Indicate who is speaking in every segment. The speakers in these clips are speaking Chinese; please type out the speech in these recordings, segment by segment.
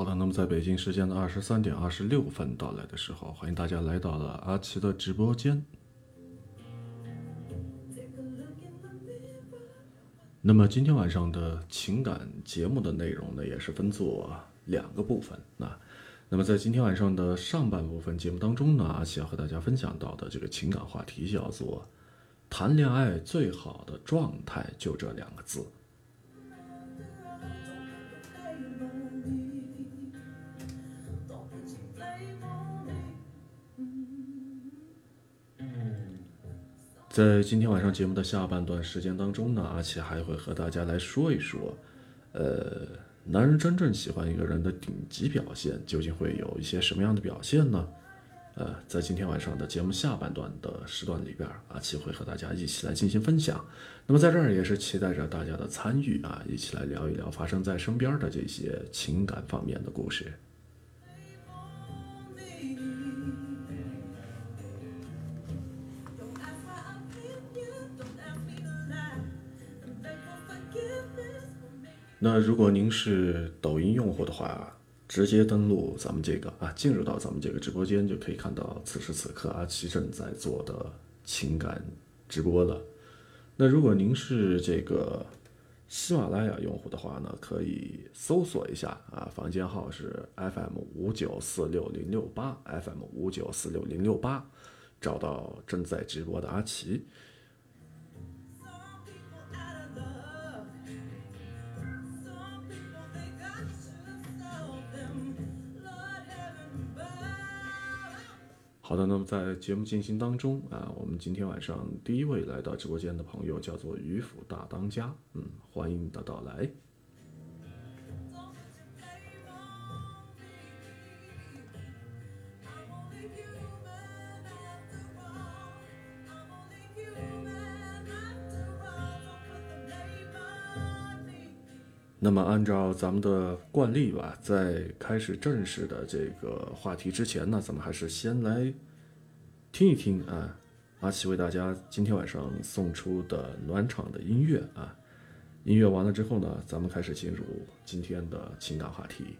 Speaker 1: 好的，那么在北京时间的二十三点二十六分到来的时候，欢迎大家来到了阿奇的直播间。那么今天晚上的情感节目的内容呢，也是分作两个部分。那，那么在今天晚上的上半部分节目当中呢，阿奇要和大家分享到的这个情感话题叫做“谈恋爱最好的状态”，就这两个字。在今天晚上节目的下半段时间当中呢，阿奇还会和大家来说一说，呃，男人真正喜欢一个人的顶级表现究竟会有一些什么样的表现呢？呃，在今天晚上的节目下半段的时段里边，阿奇会和大家一起来进行分享。那么在这儿也是期待着大家的参与啊，一起来聊一聊发生在身边的这些情感方面的故事。那如果您是抖音用户的话，直接登录咱们这个啊，进入到咱们这个直播间，就可以看到此时此刻阿奇正在做的情感直播了。那如果您是这个喜马拉雅用户的话呢，可以搜索一下啊，房间号是 FM 五九四六零六八，FM 五九四六零六八，找到正在直播的阿奇。好的，那么在节目进行当中啊，我们今天晚上第一位来到直播间的朋友叫做渔府大当家，嗯，欢迎你的到来。那么按照咱们的惯例吧，在开始正式的这个话题之前呢，咱们还是先来听一听啊，阿奇为大家今天晚上送出的暖场的音乐啊。音乐完了之后呢，咱们开始进入今天的情感话题。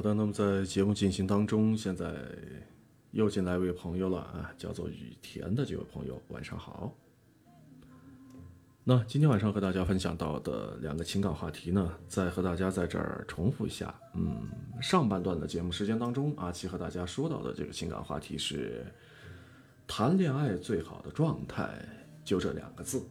Speaker 1: 好的，那么在节目进行当中，现在又进来一位朋友了啊，叫做雨田的这位朋友，晚上好。那今天晚上和大家分享到的两个情感话题呢，再和大家在这儿重复一下。嗯，上半段的节目时间当中，阿奇和大家说到的这个情感话题是谈恋爱最好的状态，就这两个字。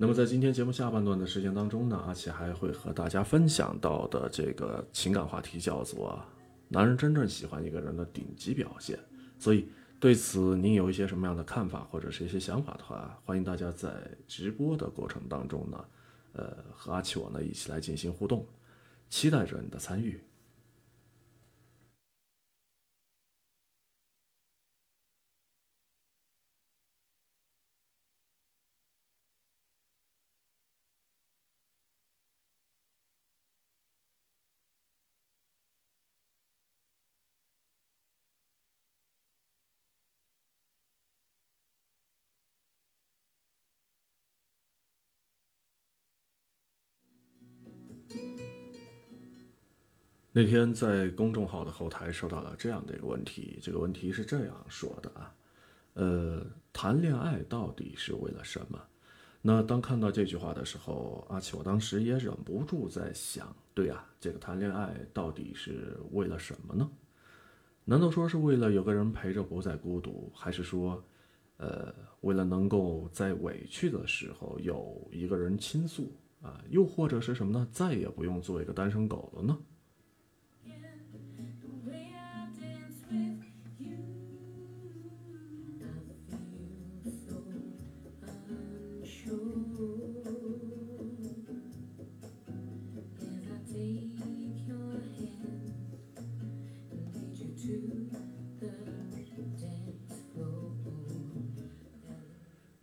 Speaker 1: 那么在今天节目下半段的时间当中呢，阿奇还会和大家分享到的这个情感话题叫做“男人真正喜欢一个人的顶级表现”。所以对此您有一些什么样的看法或者是一些想法的话，欢迎大家在直播的过程当中呢，呃，和阿奇我呢一起来进行互动，期待着你的参与。那天在公众号的后台收到了这样的一个问题，这个问题是这样说的啊，呃，谈恋爱到底是为了什么？那当看到这句话的时候，阿奇，我当时也忍不住在想，对呀，这个谈恋爱到底是为了什么呢？难道说是为了有个人陪着不再孤独，还是说，呃，为了能够在委屈的时候有一个人倾诉啊？又或者是什么呢？再也不用做一个单身狗了呢？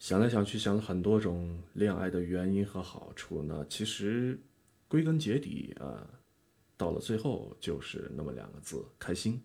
Speaker 1: 想来想去，想了很多种恋爱的原因和好处呢。其实，归根结底啊，到了最后就是那么两个字：开心。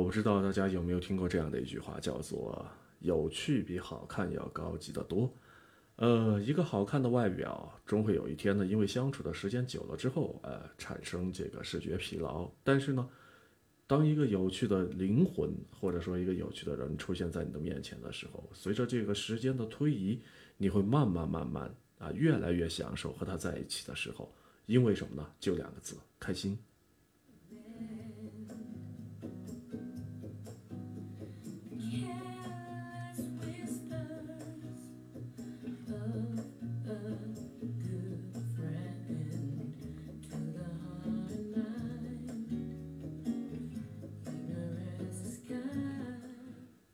Speaker 1: 我不知道大家有没有听过这样的一句话，叫做“有趣比好看要高级得多”。呃，一个好看的外表，终会有一天呢，因为相处的时间久了之后，呃，产生这个视觉疲劳。但是呢，当一个有趣的灵魂，或者说一个有趣的人出现在你的面前的时候，随着这个时间的推移，你会慢慢慢慢啊，越来越享受和他在一起的时候。因为什么呢？就两个字：开心。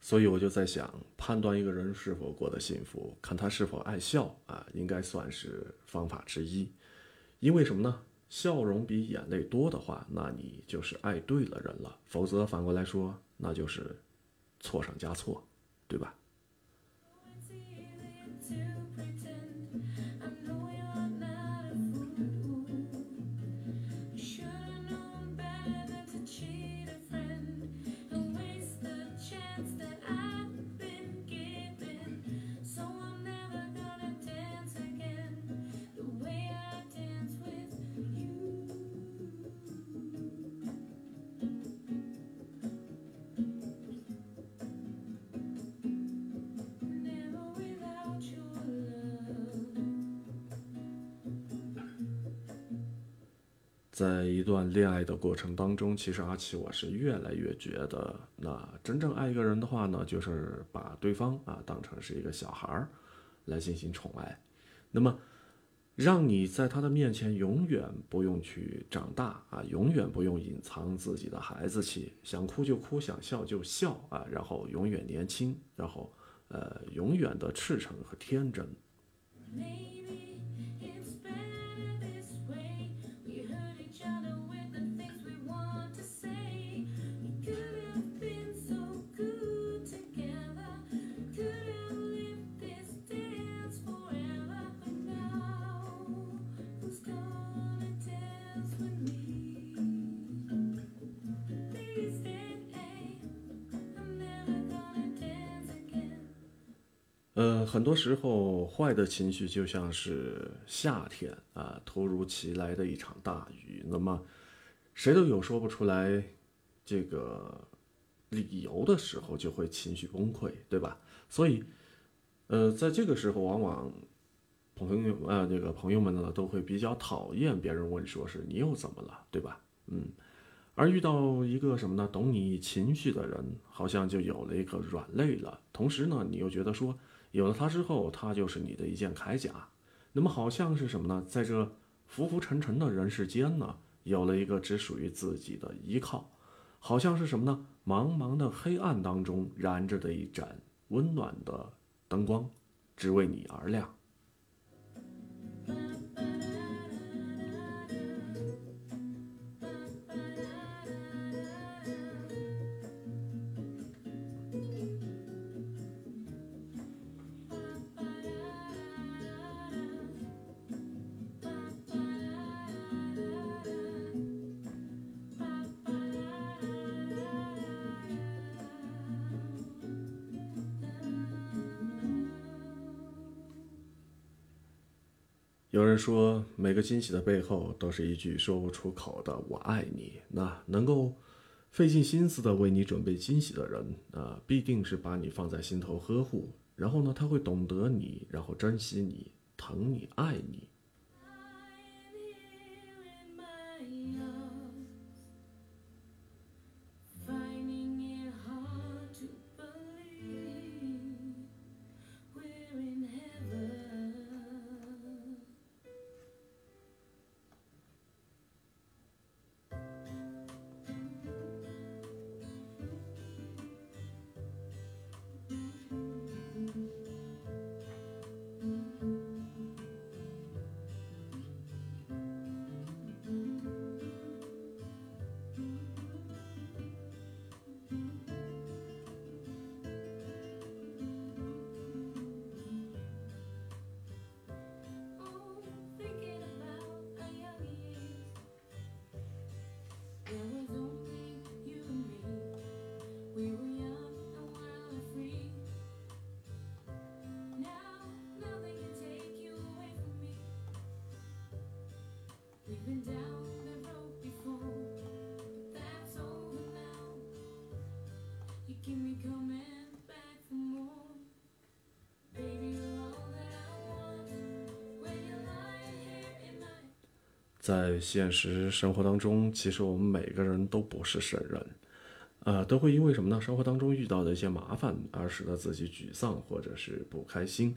Speaker 1: 所以我就在想，判断一个人是否过得幸福，看他是否爱笑啊，应该算是方法之一。因为什么呢？笑容比眼泪多的话，那你就是爱对了人了；否则反过来说，那就是错上加错，对吧？恋爱的过程当中，其实阿奇我是越来越觉得，那真正爱一个人的话呢，就是把对方啊当成是一个小孩儿来进行宠爱，那么让你在他的面前永远不用去长大啊，永远不用隐藏自己的孩子气，想哭就哭，想笑就笑啊，然后永远年轻，然后呃永远的赤诚和天真。呃，很多时候坏的情绪就像是夏天啊，突如其来的一场大雨，那么谁都有说不出来这个理由的时候，就会情绪崩溃，对吧？所以，呃，在这个时候，往往朋友呃，这个朋友们呢，都会比较讨厌别人问说是你又怎么了，对吧？嗯，而遇到一个什么呢，懂你情绪的人，好像就有了一个软肋了。同时呢，你又觉得说。有了它之后，它就是你的一件铠甲。那么好像是什么呢？在这浮浮沉沉的人世间呢，有了一个只属于自己的依靠，好像是什么呢？茫茫的黑暗当中燃着的一盏温暖的灯光，只为你而亮。说，每个惊喜的背后都是一句说不出口的“我爱你”。那能够费尽心思的为你准备惊喜的人，啊，必定是把你放在心头呵护。然后呢，他会懂得你，然后珍惜你，疼你，爱你。在现实生活当中，其实我们每个人都不是圣人，呃，都会因为什么呢？生活当中遇到的一些麻烦而使得自己沮丧或者是不开心。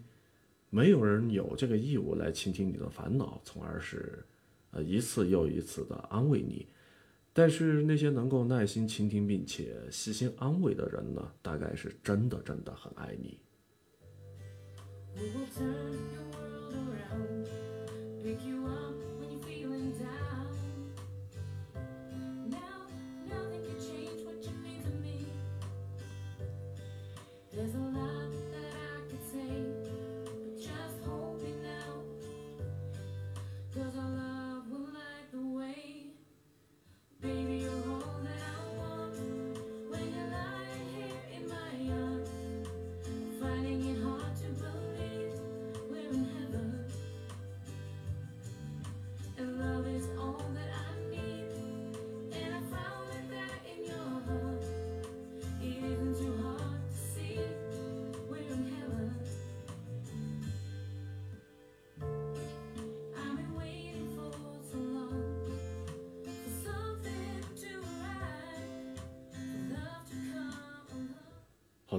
Speaker 1: 没有人有这个义务来倾听你的烦恼，从而是，呃，一次又一次的安慰你。但是那些能够耐心倾听并且细心安慰的人呢，大概是真的真的很爱你。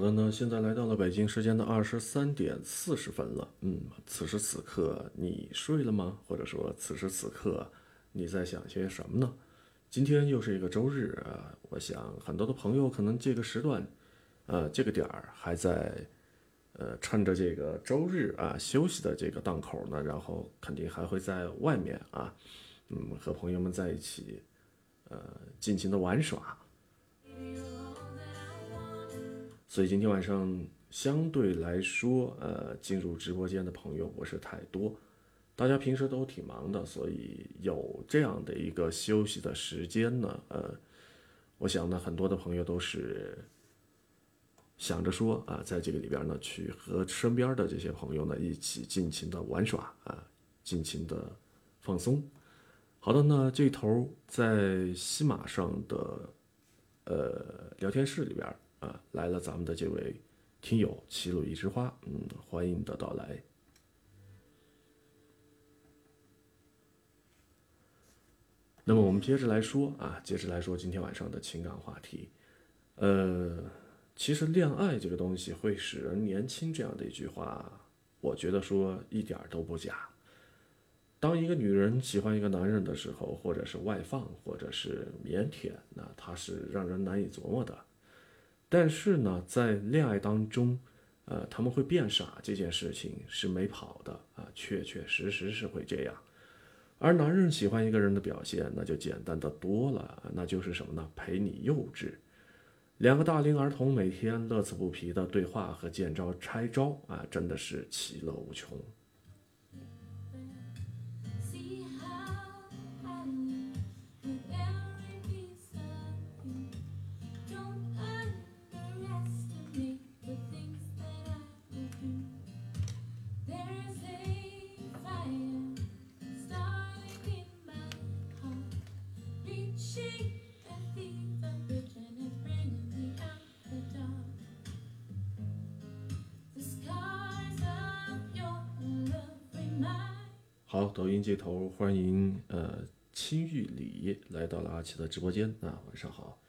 Speaker 1: 好的呢，现在来到了北京时间的二十三点四十分了。嗯，此时此刻你睡了吗？或者说此时此刻你在想些什么呢？今天又是一个周日啊，我想很多的朋友可能这个时段，呃，这个点儿还在，呃，趁着这个周日啊休息的这个档口呢，然后肯定还会在外面啊，嗯，和朋友们在一起，呃，尽情的玩耍。所以今天晚上相对来说，呃，进入直播间的朋友不是太多，大家平时都挺忙的，所以有这样的一个休息的时间呢，呃，我想呢，很多的朋友都是想着说啊，在这个里边呢，去和身边的这些朋友呢一起尽情的玩耍啊，尽情的放松。好的，那这头在西马上的呃聊天室里边。啊，来了！咱们的这位听友齐鲁一枝花，嗯，欢迎你的到来。那么我们接着来说啊，接着来说今天晚上的情感话题。呃，其实恋爱这个东西会使人年轻，这样的一句话，我觉得说一点都不假。当一个女人喜欢一个男人的时候，或者是外放，或者是腼腆，那他是让人难以琢磨的。但是呢，在恋爱当中，呃，他们会变傻这件事情是没跑的啊，确确实实是会这样。而男人喜欢一个人的表现，那就简单的多了，那就是什么呢？陪你幼稚。两个大龄儿童每天乐此不疲的对话和见招拆招啊，真的是其乐无穷。好，抖音这头欢迎呃青玉里来到了阿奇的直播间啊，晚上好。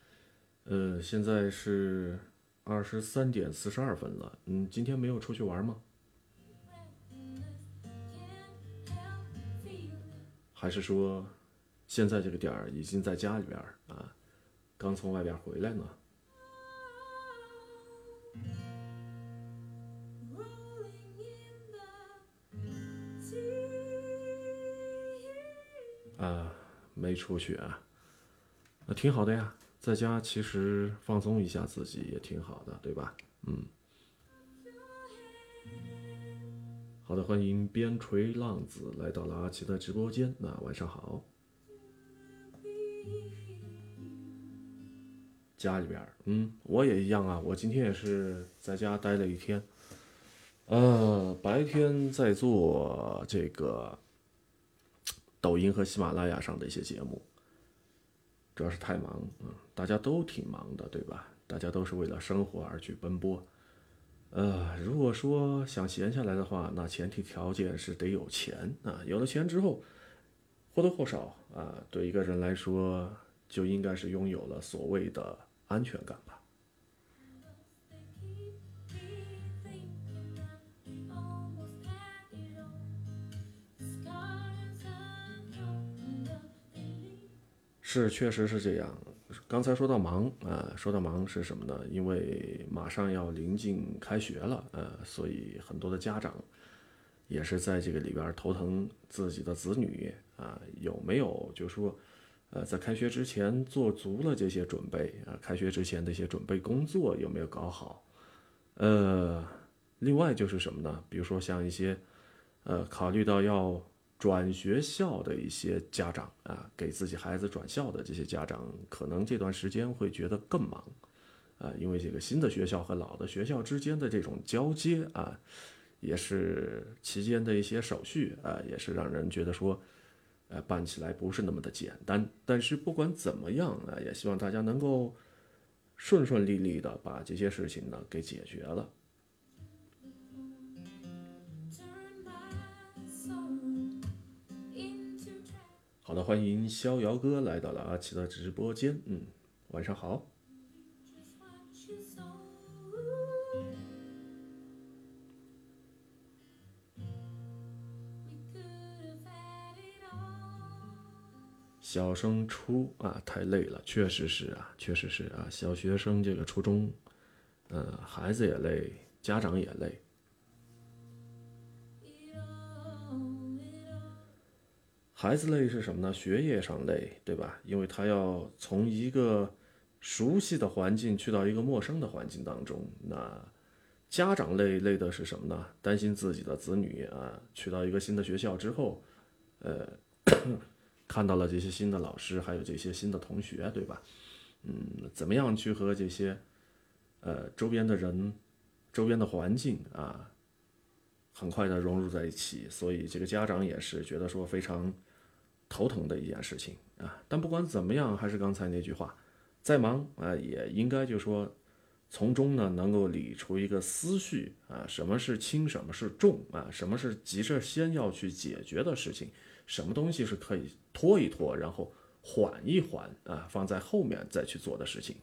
Speaker 1: 呃，现在是二十三点四十二分了，嗯，今天没有出去玩吗？还是说现在这个点儿已经在家里边啊，刚从外边回来呢？啊，没出去啊，那挺好的呀，在家其实放松一下自己也挺好的，对吧？嗯。好的，欢迎边陲浪子来到了阿奇的直播间。那晚上好。家里边，嗯，我也一样啊，我今天也是在家待了一天。呃，白天在做这个。抖音和喜马拉雅上的一些节目，主要是太忙，嗯，大家都挺忙的，对吧？大家都是为了生活而去奔波。呃，如果说想闲下来的话，那前提条件是得有钱啊。有了钱之后，或多或少啊，对一个人来说，就应该是拥有了所谓的安全感吧。是，确实是这样。刚才说到忙啊，说到忙是什么呢？因为马上要临近开学了，呃，所以很多的家长也是在这个里边头疼自己的子女啊，有没有就说，呃，在开学之前做足了这些准备啊？开学之前的一些准备工作有没有搞好？呃，另外就是什么呢？比如说像一些，呃，考虑到要。转学校的一些家长啊，给自己孩子转校的这些家长，可能这段时间会觉得更忙，啊，因为这个新的学校和老的学校之间的这种交接啊，也是期间的一些手续啊，也是让人觉得说，呃，办起来不是那么的简单。但是不管怎么样啊，也希望大家能够顺顺利利的把这些事情呢给解决了。好的，欢迎逍遥哥来到了阿奇的直播间。嗯，晚上好。小升初啊，太累了，确实是啊，确实是啊。小学生这个初中，呃，孩子也累，家长也累。孩子累是什么呢？学业上累，对吧？因为他要从一个熟悉的环境去到一个陌生的环境当中。那家长累累的是什么呢？担心自己的子女啊，去到一个新的学校之后，呃，看到了这些新的老师，还有这些新的同学，对吧？嗯，怎么样去和这些呃周边的人、周边的环境啊，很快的融入在一起？所以这个家长也是觉得说非常。头疼的一件事情啊，但不管怎么样，还是刚才那句话，再忙啊，也应该就说从中呢能够理出一个思绪啊，什么是轻，什么是重啊，什么是急着先要去解决的事情，什么东西是可以拖一拖，然后缓一缓啊，放在后面再去做的事情。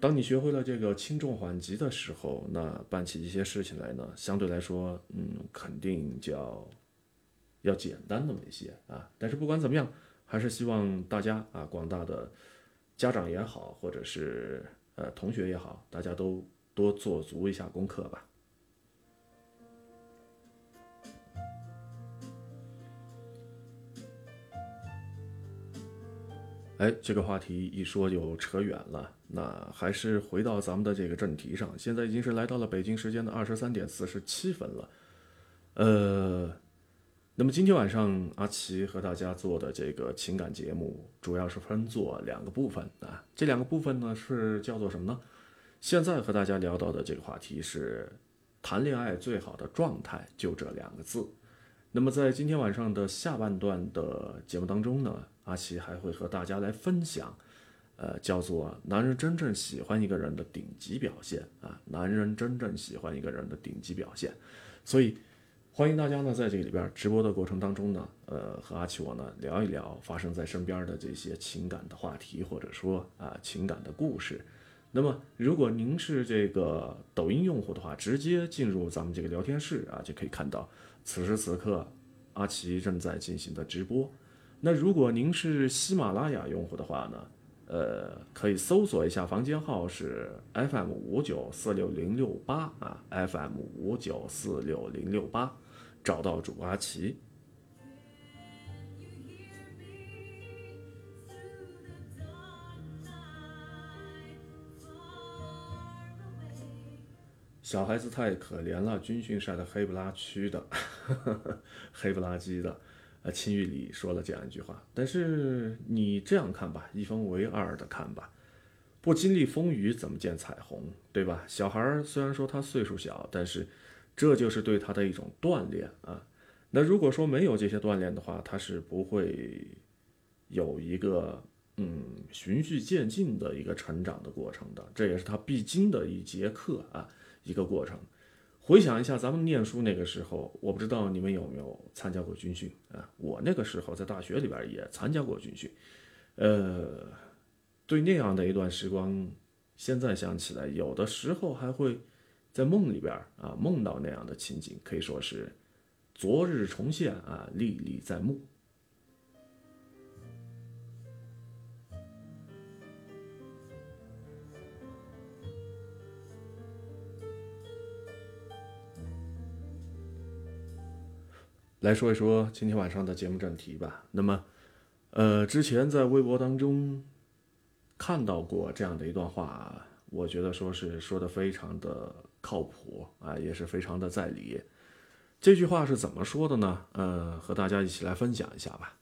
Speaker 1: 当你学会了这个轻重缓急的时候，那办起一些事情来呢，相对来说，嗯，肯定就要要简单那么一些啊。但是不管怎么样，还是希望大家啊，广大的家长也好，或者是呃同学也好，大家都多做足一下功课吧。哎，这个话题一说就扯远了。那还是回到咱们的这个正题上。现在已经是来到了北京时间的二十三点四十七分了。呃，那么今天晚上阿奇和大家做的这个情感节目，主要是分作两个部分啊。这两个部分呢是叫做什么呢？现在和大家聊到的这个话题是谈恋爱最好的状态，就这两个字。那么在今天晚上的下半段的节目当中呢？阿奇还会和大家来分享，呃，叫做男人真正喜欢一个人的顶级表现啊，男人真正喜欢一个人的顶级表现。所以，欢迎大家呢在这个里边直播的过程当中呢，呃，和阿奇我呢聊一聊发生在身边的这些情感的话题，或者说啊情感的故事。那么，如果您是这个抖音用户的话，直接进入咱们这个聊天室啊，就可以看到此时此刻阿奇正在进行的直播。那如果您是喜马拉雅用户的话呢，呃，可以搜索一下房间号是 FM 五九四六零六八啊，FM 五九四六零六八，找到主阿奇。小孩子太可怜了，军训晒得黑不拉曲的，黑不拉几的。呃，秦玉里说了这样一句话，但是你这样看吧，一分为二的看吧，不经历风雨怎么见彩虹，对吧？小孩虽然说他岁数小，但是这就是对他的一种锻炼啊。那如果说没有这些锻炼的话，他是不会有一个嗯循序渐进的一个成长的过程的，这也是他必经的一节课啊。一个过程，回想一下咱们念书那个时候，我不知道你们有没有参加过军训啊？我那个时候在大学里边也参加过军训，呃，对那样的一段时光，现在想起来，有的时候还会在梦里边啊梦到那样的情景，可以说是昨日重现啊，历历在目。来说一说今天晚上的节目正题吧。那么，呃，之前在微博当中看到过这样的一段话，我觉得说是说的非常的靠谱啊，也是非常的在理。这句话是怎么说的呢？呃，和大家一起来分享一下吧。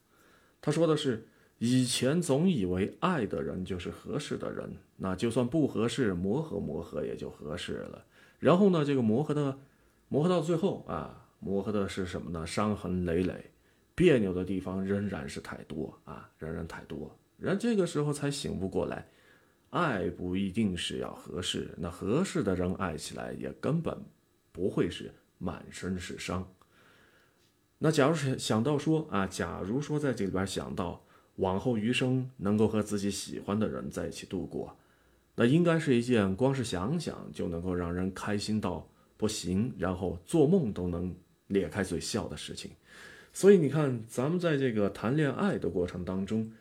Speaker 1: 他说的是：以前总以为爱的人就是合适的人，那就算不合适，磨合磨合也就合适了。然后呢，这个磨合的磨合到最后啊。磨合的是什么呢？伤痕累累，别扭的地方仍然是太多啊，仍然太多。人这个时候才醒悟过来，爱不一定是要合适，那合适的人爱起来也根本不会是满身是伤。那假如是想到说啊，假如说在这里边想到往后余生能够和自己喜欢的人在一起度过，那应该是一件光是想想就能够让人开心到不行，然后做梦都能。咧开嘴笑的事情，所以你看，咱们在这个谈恋爱的过程当中，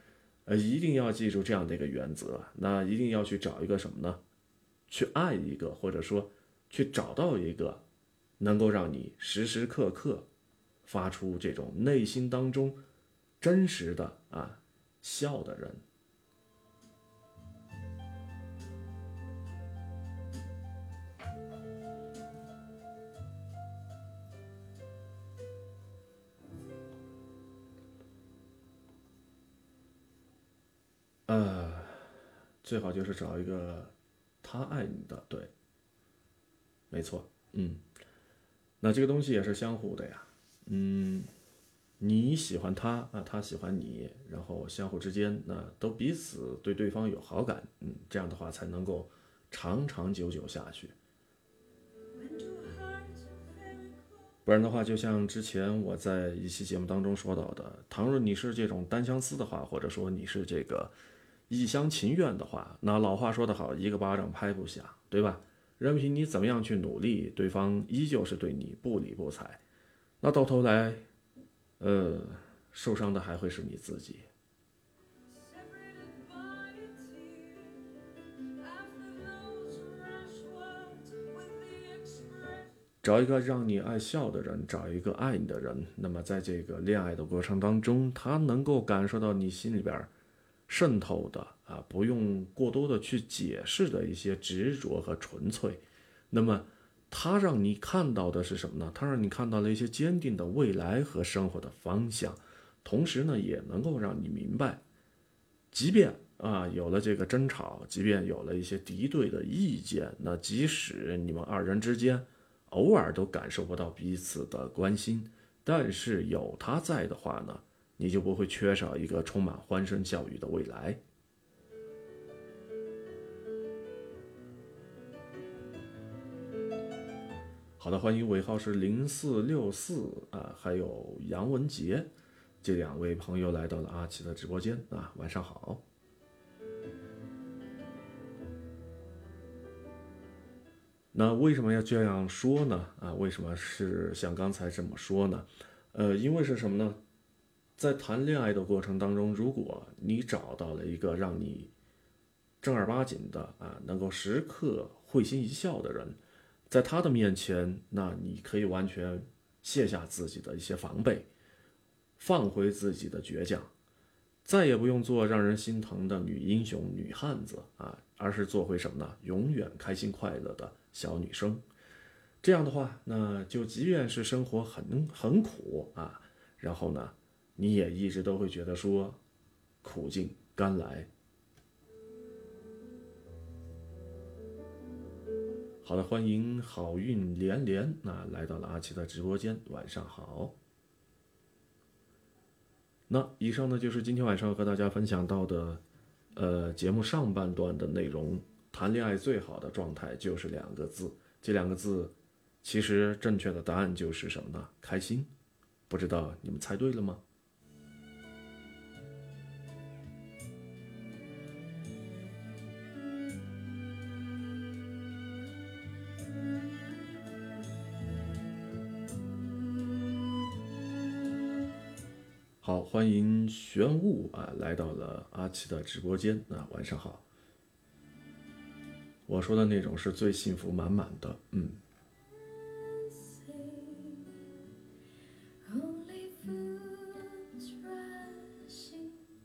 Speaker 1: 呃，一定要记住这样的一个原则，那一定要去找一个什么呢？去爱一个，或者说去找到一个能够让你时时刻刻发出这种内心当中真实的啊笑的人。呃，最好就是找一个他爱你的，对，没错，嗯，那这个东西也是相互的呀，嗯，你喜欢他啊，他喜欢你，然后相互之间那都彼此对对方有好感，嗯，这样的话才能够长长久久下去。不然的话，就像之前我在一期节目当中说到的，倘若你是这种单相思的话，或者说你是这个。一厢情愿的话，那老话说得好，一个巴掌拍不响，对吧？任凭你怎么样去努力，对方依旧是对你不理不睬，那到头来，呃，受伤的还会是你自己。找一个让你爱笑的人，找一个爱你的人，那么在这个恋爱的过程当中，他能够感受到你心里边。渗透的啊，不用过多的去解释的一些执着和纯粹，那么它让你看到的是什么呢？它让你看到了一些坚定的未来和生活的方向，同时呢，也能够让你明白，即便啊有了这个争吵，即便有了一些敌对的意见，那即使你们二人之间偶尔都感受不到彼此的关心，但是有他在的话呢？你就不会缺少一个充满欢声笑语的未来。好的欢迎尾号是零四六四啊还有杨文杰这两位朋友来到了阿奇的直播间啊晚上好。那为什么要这样说呢？啊为什么是像刚才这么说呢？呃因为是什么呢？在谈恋爱的过程当中，如果你找到了一个让你正儿八经的啊，能够时刻会心一笑的人，在他的面前，那你可以完全卸下自己的一些防备，放回自己的倔强，再也不用做让人心疼的女英雄、女汉子啊，而是做回什么呢？永远开心快乐的。小女生，这样的话，那就即便是生活很很苦啊，然后呢，你也一直都会觉得说，苦尽甘来。好的，欢迎好运连连那来到了阿奇的直播间，晚上好。那以上呢就是今天晚上和大家分享到的，呃，节目上半段的内容。谈恋爱最好的状态就是两个字，这两个字，其实正确的答案就是什么呢？开心。不知道你们猜对了吗？好，欢迎玄雾啊，来到了阿奇的直播间啊，晚上好。我说的那种是最幸福满满的，嗯。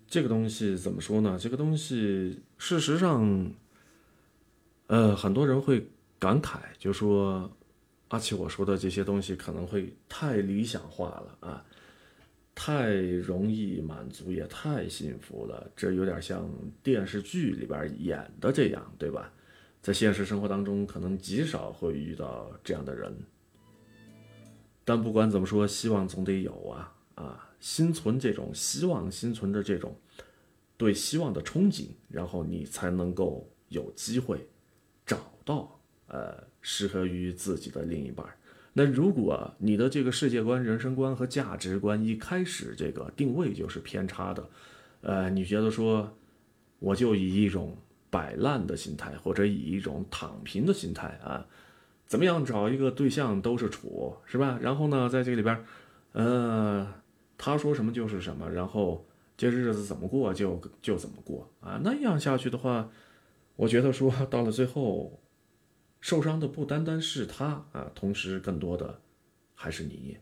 Speaker 1: 这个东西怎么说呢？这个东西，事实上，呃，很多人会感慨，就说阿奇我说的这些东西可能会太理想化了啊，太容易满足，也太幸福了，这有点像电视剧里边演的这样，对吧？在现实生活当中，可能极少会遇到这样的人。但不管怎么说，希望总得有啊啊！心存这种希望，心存着这种对希望的憧憬，然后你才能够有机会找到呃适合于自己的另一半。那如果你的这个世界观、人生观和价值观一开始这个定位就是偏差的，呃，你觉得说我就以一种。摆烂的心态，或者以一种躺平的心态啊，怎么样找一个对象都是处，是吧？然后呢，在这里边，呃，他说什么就是什么，然后这日子怎么过就就怎么过啊。那样下去的话，我觉得说到了最后，受伤的不单单是他啊，同时更多的还是你。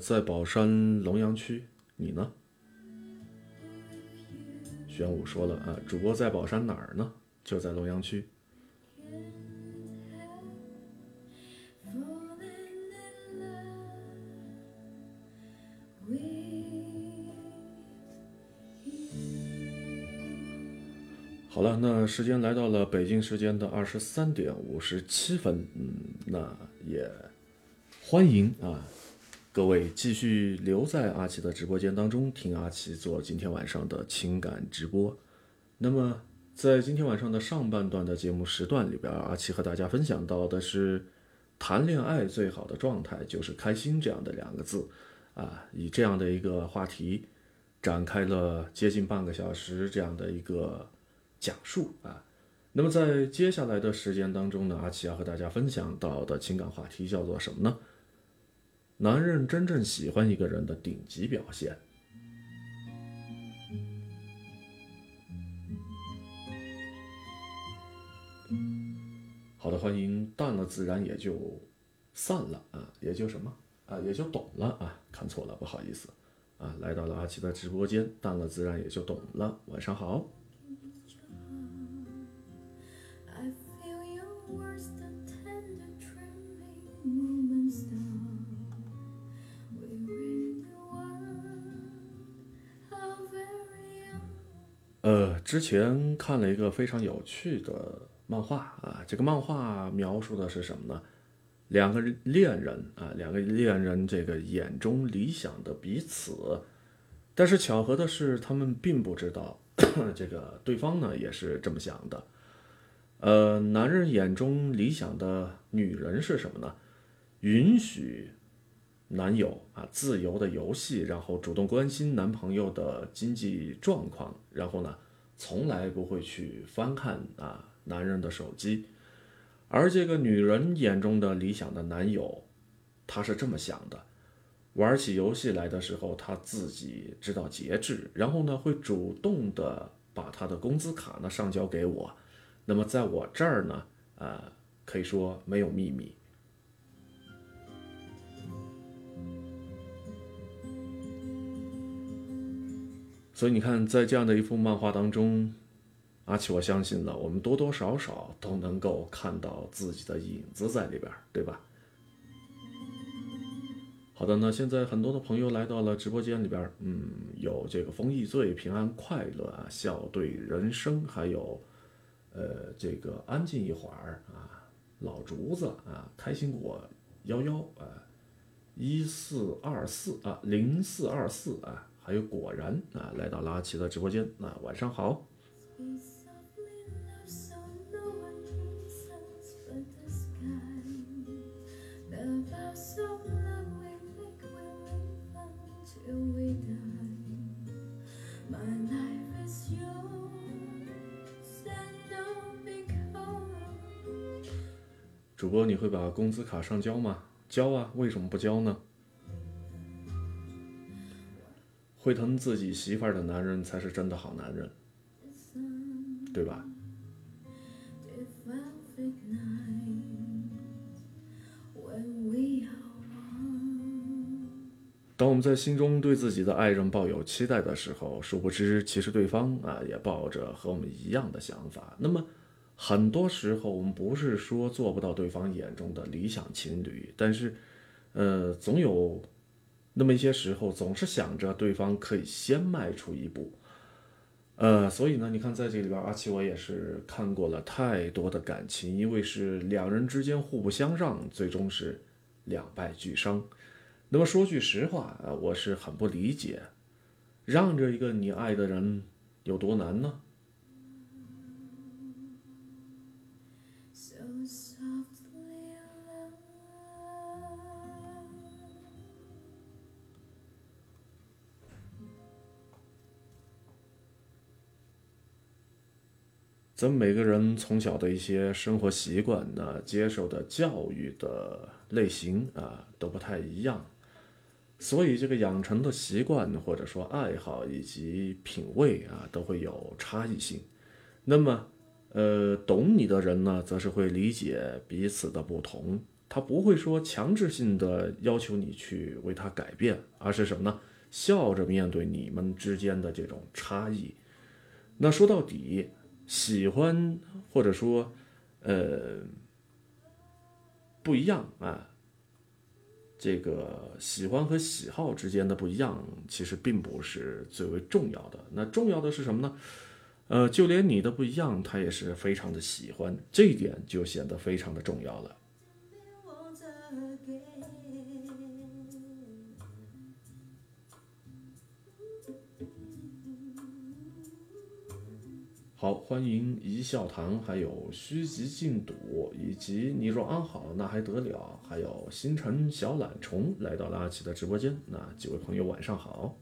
Speaker 1: 在宝山龙阳区，你呢？玄武说了啊，主播在宝山哪儿呢？就在龙阳区。好了，那时间来到了北京时间的二十三点五十七分，嗯，那也欢迎啊。各位继续留在阿奇的直播间当中，听阿奇做今天晚上的情感直播。那么，在今天晚上的上半段的节目时段里边，阿奇和大家分享到的是，谈恋爱最好的状态就是开心这样的两个字，啊，以这样的一个话题展开了接近半个小时这样的一个讲述啊。那么在接下来的时间当中呢，阿奇要和大家分享到的情感话题叫做什么呢？男人真正喜欢一个人的顶级表现。好的，欢迎淡了自然也就散了啊，也就什么啊，也就懂了啊，看错了，不好意思啊，来到了阿奇的直播间，淡了自然也就懂了，晚上好。之前看了一个非常有趣的漫画啊，这个漫画描述的是什么呢？两个恋人啊，两个恋人这个眼中理想的彼此，但是巧合的是，他们并不知道 这个对方呢也是这么想的。呃，男人眼中理想的女人是什么呢？允许男友啊自由的游戏，然后主动关心男朋友的经济状况，然后呢，从来不会去翻看啊男人的手机。而这个女人眼中的理想的男友，他是这么想的：玩起游戏来的时候，他自己知道节制，然后呢，会主动的把他的工资卡呢上交给我。那么在我这儿呢，呃，可以说没有秘密。所以你看，在这样的一幅漫画当中，阿奇，我相信了，我们多多少少都能够看到自己的影子在里边，对吧？好的，那现在很多的朋友来到了直播间里边，嗯，有这个风易醉、平安快乐，笑对人生，还有，呃，这个安静一会儿啊，老竹子啊，开心果幺幺啊，一四二四啊，零四二四啊。还有果然啊，来到拉奇的直播间啊，晚上好。主播，你会把工资卡上交吗？交啊，为什么不交呢？会疼自己媳妇儿的男人才是真的好男人，对吧？当我们在心中对自己的爱人抱有期待的时候，殊不知其实对方啊也抱着和我们一样的想法。那么很多时候，我们不是说做不到对方眼中的理想情侣，但是，呃，总有。那么一些时候，总是想着对方可以先迈出一步，呃，所以呢，你看在这里边，阿奇我也是看过了太多的感情，因为是两人之间互不相让，最终是两败俱伤。那么说句实话啊，我是很不理解，让着一个你爱的人有多难呢？咱们每个人从小的一些生活习惯呢，接受的教育的类型啊，都不太一样，所以这个养成的习惯或者说爱好以及品味啊，都会有差异性。那么，呃，懂你的人呢，则是会理解彼此的不同，他不会说强制性的要求你去为他改变，而是什么呢？笑着面对你们之间的这种差异。那说到底。喜欢或者说，呃，不一样啊。这个喜欢和喜好之间的不一样，其实并不是最为重要的。那重要的是什么呢？呃，就连你的不一样，他也是非常的喜欢，这一点就显得非常的重要了。好，欢迎一笑谈，还有虚极禁赌，以及你若安好，那还得了？还有星辰小懒虫来到了阿奇的直播间，那几位朋友晚上好。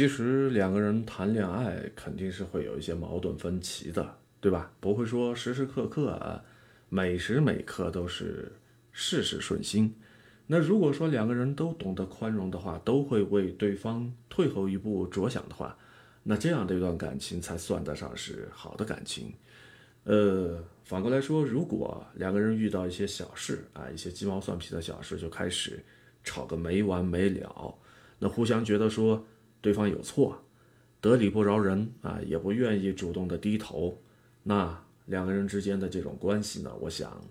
Speaker 1: 其实两个人谈恋爱肯定是会有一些矛盾分歧的，对吧？不会说时时刻刻啊，每时每刻都是事事顺心。那如果说两个人都懂得宽容的话，都会为对方退后一步着想的话，那这样的一段感情才算得上是好的感情。呃，反过来说，如果两个人遇到一些小事啊，一些鸡毛蒜皮的小事就开始吵个没完没了，那互相觉得说。对方有错，得理不饶人啊，也不愿意主动的低头，那两个人之间的这种关系呢，我想，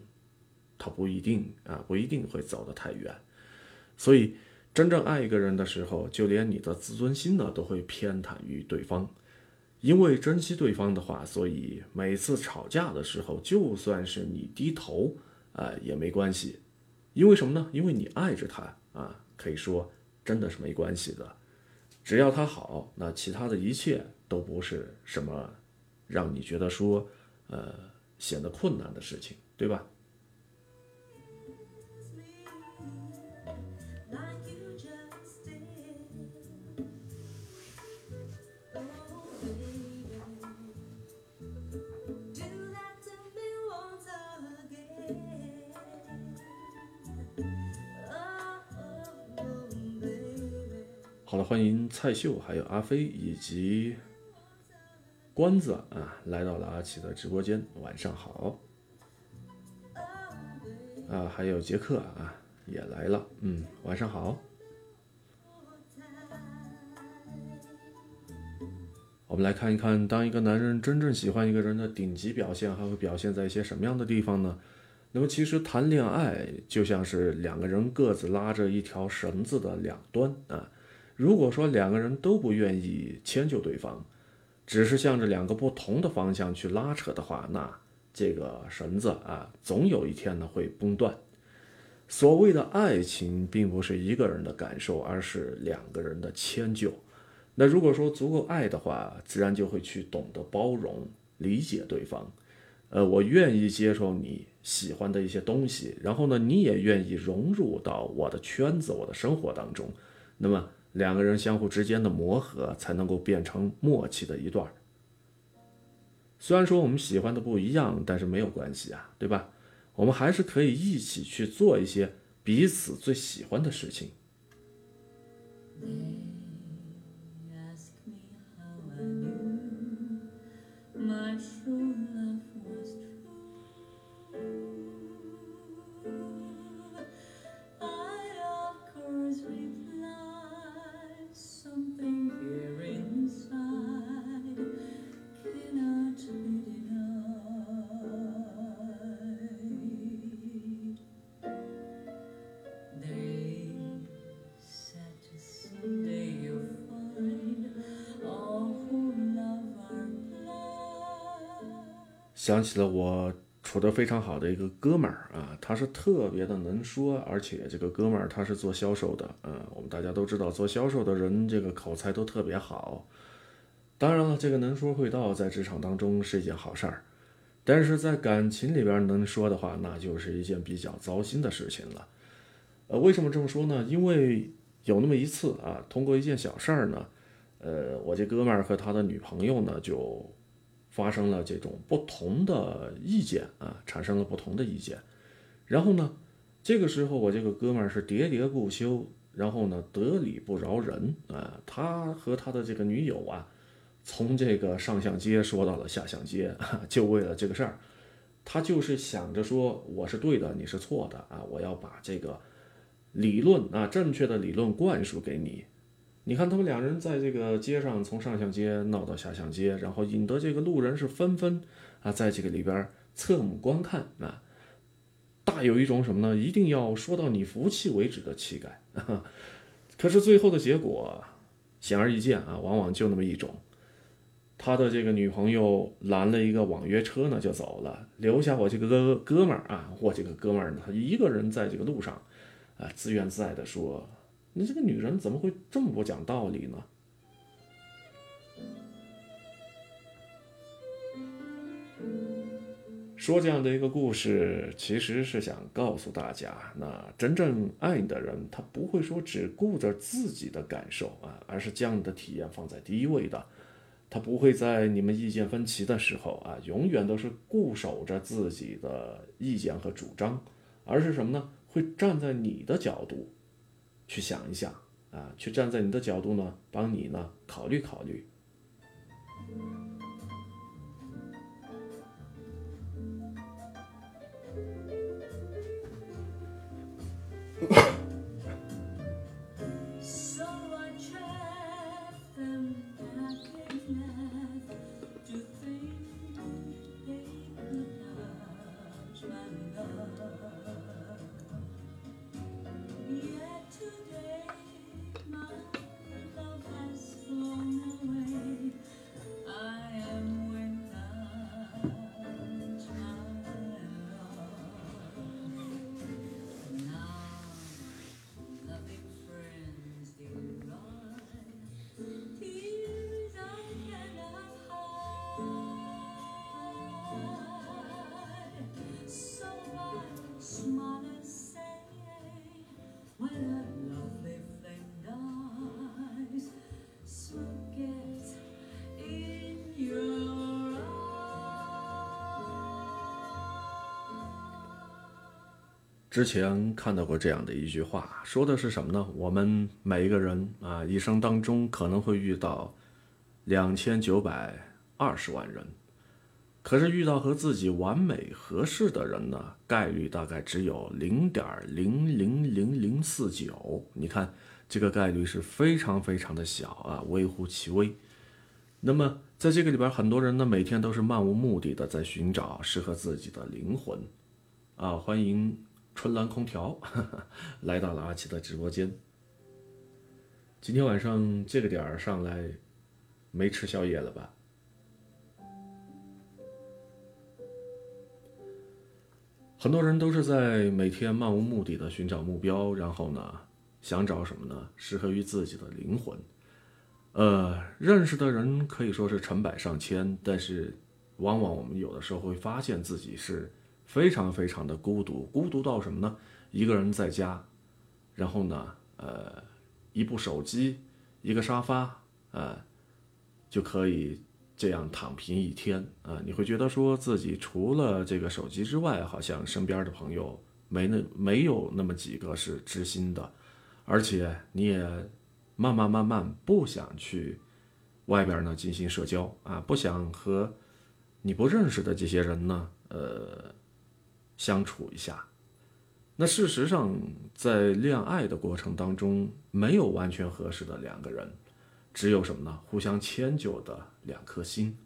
Speaker 1: 他不一定啊，不一定会走得太远。所以，真正爱一个人的时候，就连你的自尊心呢，都会偏袒于对方，因为珍惜对方的话，所以每次吵架的时候，就算是你低头啊，也没关系，因为什么呢？因为你爱着他啊，可以说真的是没关系的。只要他好，那其他的一切都不是什么让你觉得说，呃，显得困难的事情，对吧？欢迎蔡秀，还有阿飞以及关子啊，来到了阿奇的直播间。晚上好，啊，还有杰克啊，也来了。嗯，晚上好。我们来看一看，当一个男人真正喜欢一个人的顶级表现，还会表现在一些什么样的地方呢？那么，其实谈恋爱就像是两个人各自拉着一条绳子的两端啊。如果说两个人都不愿意迁就对方，只是向着两个不同的方向去拉扯的话，那这个绳子啊，总有一天呢会崩断。所谓的爱情，并不是一个人的感受，而是两个人的迁就。那如果说足够爱的话，自然就会去懂得包容、理解对方。呃，我愿意接受你喜欢的一些东西，然后呢，你也愿意融入到我的圈子、我的生活当中。那么。两个人相互之间的磨合，才能够变成默契的一段虽然说我们喜欢的不一样，但是没有关系啊，对吧？我们还是可以一起去做一些彼此最喜欢的事情。想起了我处得非常好的一个哥们儿啊，他是特别的能说，而且这个哥们儿他是做销售的，嗯，我们大家都知道做销售的人这个口才都特别好。当然了，这个能说会道在职场当中是一件好事儿，但是在感情里边能说的话，那就是一件比较糟心的事情了。呃，为什么这么说呢？因为有那么一次啊，通过一件小事儿呢，呃，我这哥们儿和他的女朋友呢就。发生了这种不同的意见啊，产生了不同的意见，然后呢，这个时候我这个哥们儿是喋喋不休，然后呢得理不饶人啊，他和他的这个女友啊，从这个上象街说到了下象街，就为了这个事儿，他就是想着说我是对的，你是错的啊，我要把这个理论啊正确的理论灌输给你。你看他们两人在这个街上从上巷街闹到下巷街，然后引得这个路人是纷纷啊，在这个里边侧目观看啊，大有一种什么呢？一定要说到你服气为止的气概。可是最后的结果显而易见啊，往往就那么一种。他的这个女朋友拦了一个网约车呢，就走了，留下我这个哥哥们儿啊，我这个哥们儿呢，他一个人在这个路上啊，自怨自艾的说。你这个女人怎么会这么不讲道理呢？说这样的一个故事，其实是想告诉大家，那真正爱你的人，他不会说只顾着自己的感受啊，而是将你的体验放在第一位的。他不会在你们意见分歧的时候啊，永远都是固守着自己的意见和主张，而是什么呢？会站在你的角度。去想一想啊，去站在你的角度呢，帮你呢考虑考虑。之前看到过这样的一句话，说的是什么呢？我们每一个人啊，一生当中可能会遇到两千九百二十万人，可是遇到和自己完美合适的人呢，概率大概只有零点零零零零四九。你看这个概率是非常非常的小啊，微乎其微。那么在这个里边，很多人呢，每天都是漫无目的的在寻找适合自己的灵魂啊，欢迎。春兰空调 来到了阿奇的直播间。今天晚上这个点儿上来，没吃宵夜了吧？很多人都是在每天漫无目的的寻找目标，然后呢，想找什么呢？适合于自己的灵魂。呃，认识的人可以说是成百上千，但是往往我们有的时候会发现自己是。非常非常的孤独，孤独到什么呢？一个人在家，然后呢，呃，一部手机，一个沙发，呃，就可以这样躺平一天啊！你会觉得说自己除了这个手机之外，好像身边的朋友没那没有那么几个是知心的，而且你也慢慢慢慢不想去外边呢进行社交啊，不想和你不认识的这些人呢，呃。相处一下，那事实上，在恋爱的过程当中，没有完全合适的两个人，只有什么呢？互相迁就的两颗心。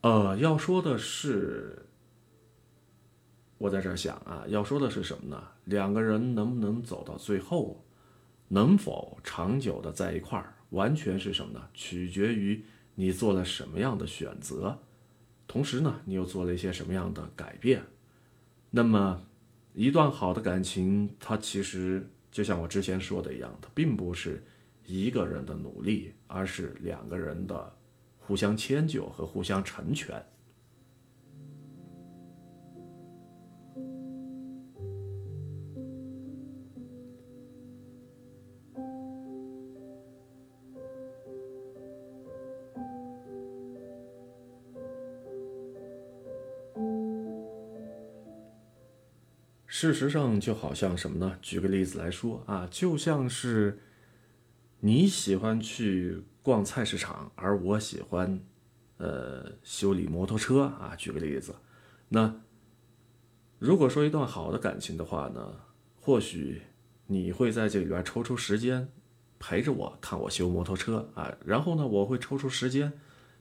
Speaker 1: 呃，要说的是，我在这想啊，要说的是什么呢？两个人能不能走到最后，能否长久的在一块儿，完全是什么呢？取决于你做了什么样的选择。同时呢，你又做了一些什么样的改变？那么，一段好的感情，它其实就像我之前说的一样，它并不是一个人的努力，而是两个人的互相迁就和互相成全。事实上，就好像什么呢？举个例子来说啊，就像是你喜欢去逛菜市场，而我喜欢，呃，修理摩托车啊。举个例子，那如果说一段好的感情的话呢，或许你会在这里边抽出时间，陪着我看我修摩托车啊，然后呢，我会抽出时间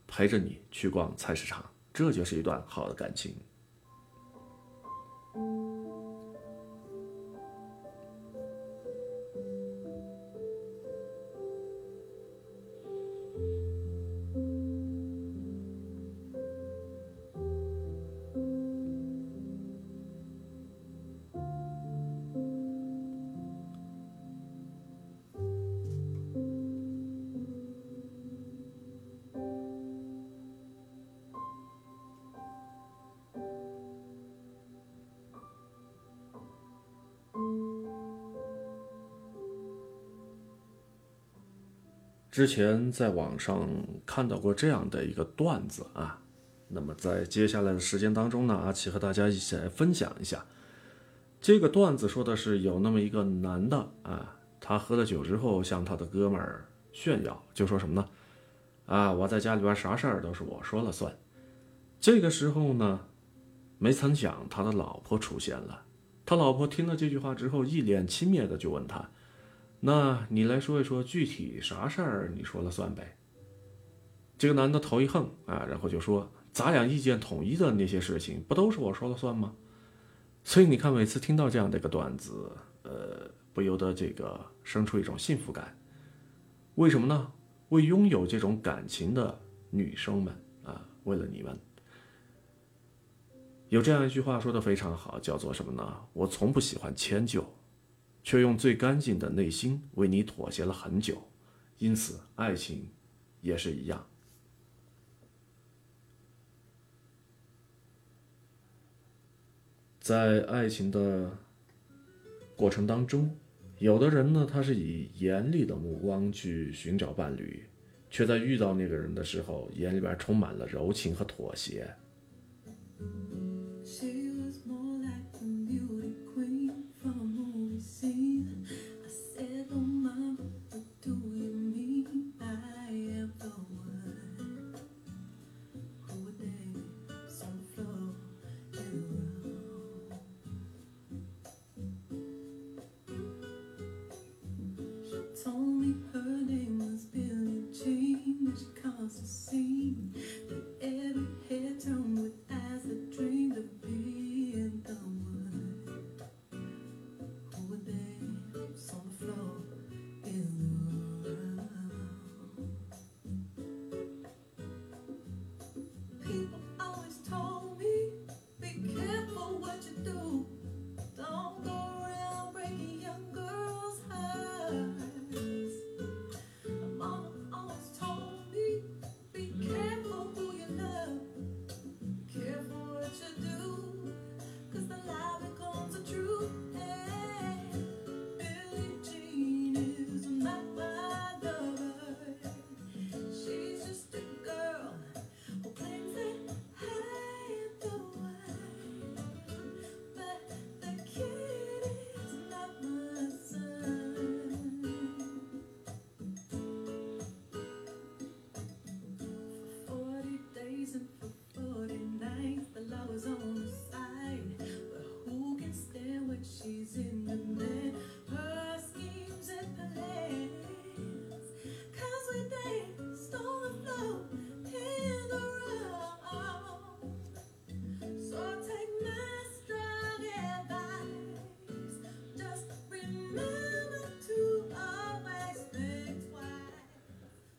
Speaker 1: 陪着你去逛菜市场，这就是一段好的感情。之前在网上看到过这样的一个段子啊，那么在接下来的时间当中呢，阿奇和大家一起来分享一下。这个段子说的是有那么一个男的啊，他喝了酒之后向他的哥们儿炫耀，就说什么呢？啊，我在家里边啥事儿都是我说了算。这个时候呢，没曾想他的老婆出现了。他老婆听了这句话之后，一脸轻蔑的就问他。那你来说一说具体啥事儿？你说了算呗。这个男的头一横啊，然后就说：“咱俩意见统一的那些事情，不都是我说了算吗？”所以你看，每次听到这样的一个段子，呃，不由得这个生出一种幸福感。为什么呢？为拥有这种感情的女生们啊，为了你们，有这样一句话说的非常好，叫做什么呢？我从不喜欢迁就。却用最干净的内心为你妥协了很久，因此爱情也是一样。在爱情的过程当中，有的人呢，他是以严厉的目光去寻找伴侣，却在遇到那个人的时候，眼里边充满了柔情和妥协。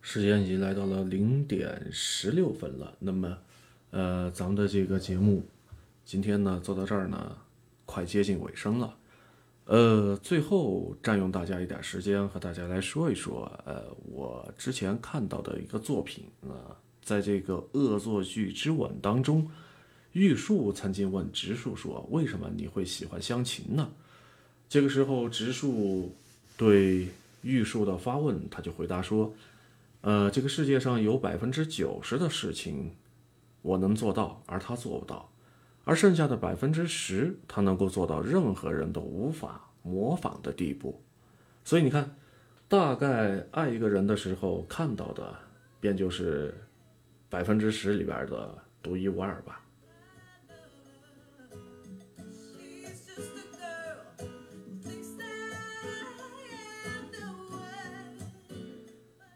Speaker 1: 时间已经来到了零点十六分了，那么，呃，咱们的这个节目今天呢做到这儿呢，快接近尾声了。呃，最后占用大家一点时间，和大家来说一说，呃，我之前看到的一个作品啊，在这个《恶作剧之吻》当中，玉树曾经问直树说：“为什么你会喜欢湘琴呢？”这个时候，直树对玉树的发问，他就回答说。呃，这个世界上有百分之九十的事情我能做到，而他做不到，而剩下的百分之十，他能够做到任何人都无法模仿的地步。所以你看，大概爱一个人的时候看到的，便就是百分之十里边的独一无二吧。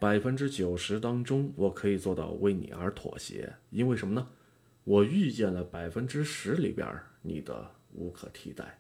Speaker 1: 百分之九十当中，我可以做到为你而妥协，因为什么呢？我遇见了百分之十里边你的无可替代。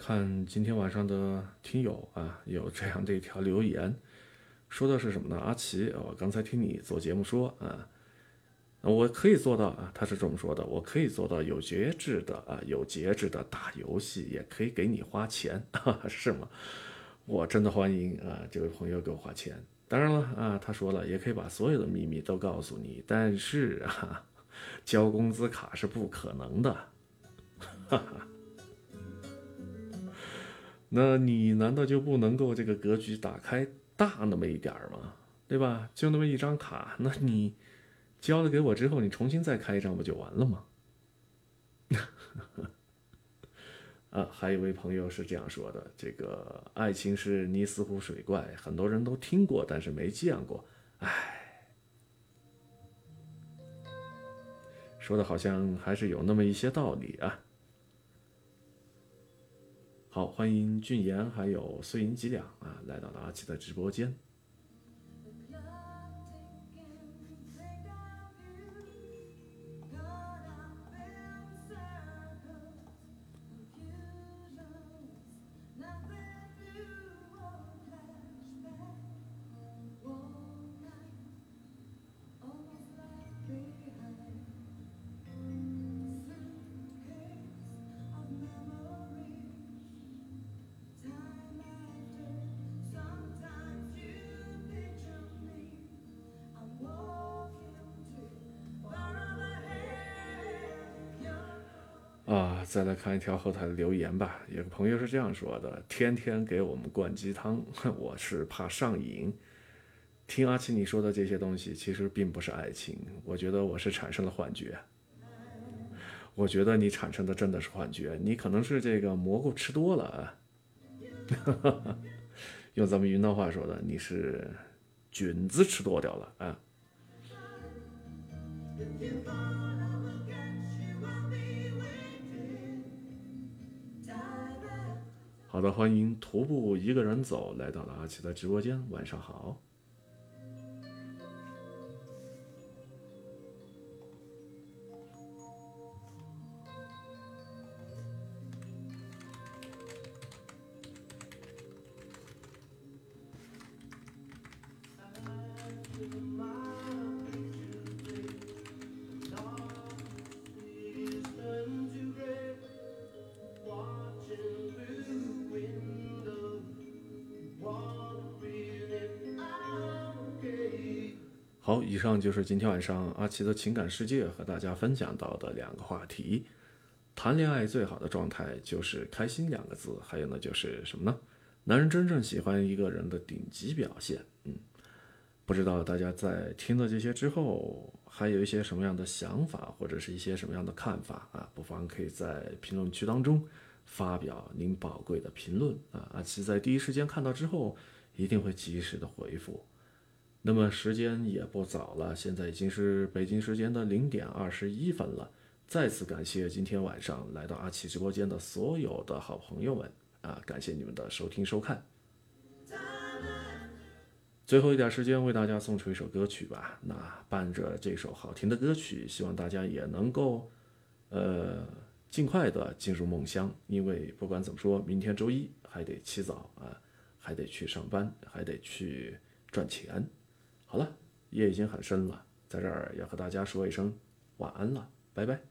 Speaker 1: 看今天晚上的听友啊，有这样的一条留言，说的是什么呢？阿奇，我刚才听你做节目说啊，我可以做到啊，他是这么说的，我可以做到有节制的啊，有节制的打游戏，也可以给你花钱，是吗？我真的欢迎啊，这位朋友给我花钱。当然了啊，他说了，也可以把所有的秘密都告诉你，但是啊，交工资卡是不可能的，哈哈。那你难道就不能够这个格局打开大那么一点儿吗？对吧？就那么一张卡，那你交了给我之后，你重新再开一张不就完了吗？啊，还有一位朋友是这样说的：这个爱情是尼斯湖水怪，很多人都听过，但是没见过。唉，说的好像还是有那么一些道理啊。好，欢迎俊言还有碎银几两啊，来到了阿奇的直播间。再来看一条后台的留言吧。有个朋友是这样说的：“天天给我们灌鸡汤，我是怕上瘾。听阿奇你说的这些东西，其实并不是爱情。我觉得我是产生了幻觉。我觉得你产生的真的是幻觉，你可能是这个蘑菇吃多了啊。用咱们云南话说的，你是菌子吃多掉了啊。”好的，欢迎徒步一个人走来到了阿奇的直播间，晚上好。好，以上就是今天晚上阿奇的情感世界和大家分享到的两个话题。谈恋爱最好的状态就是开心两个字，还有呢就是什么呢？男人真正喜欢一个人的顶级表现。嗯，不知道大家在听了这些之后，还有一些什么样的想法，或者是一些什么样的看法啊？不妨可以在评论区当中发表您宝贵的评论啊！阿奇在第一时间看到之后，一定会及时的回复。那么时间也不早了，现在已经是北京时间的零点二十一分了。再次感谢今天晚上来到阿奇直播间的所有的好朋友们啊，感谢你们的收听收看。最后一点时间为大家送出一首歌曲吧。那伴着这首好听的歌曲，希望大家也能够呃尽快的进入梦乡，因为不管怎么说，明天周一还得起早啊，还得去上班，还得去赚钱。好了，夜已经很深了，在这儿要和大家说一声晚安了，拜拜。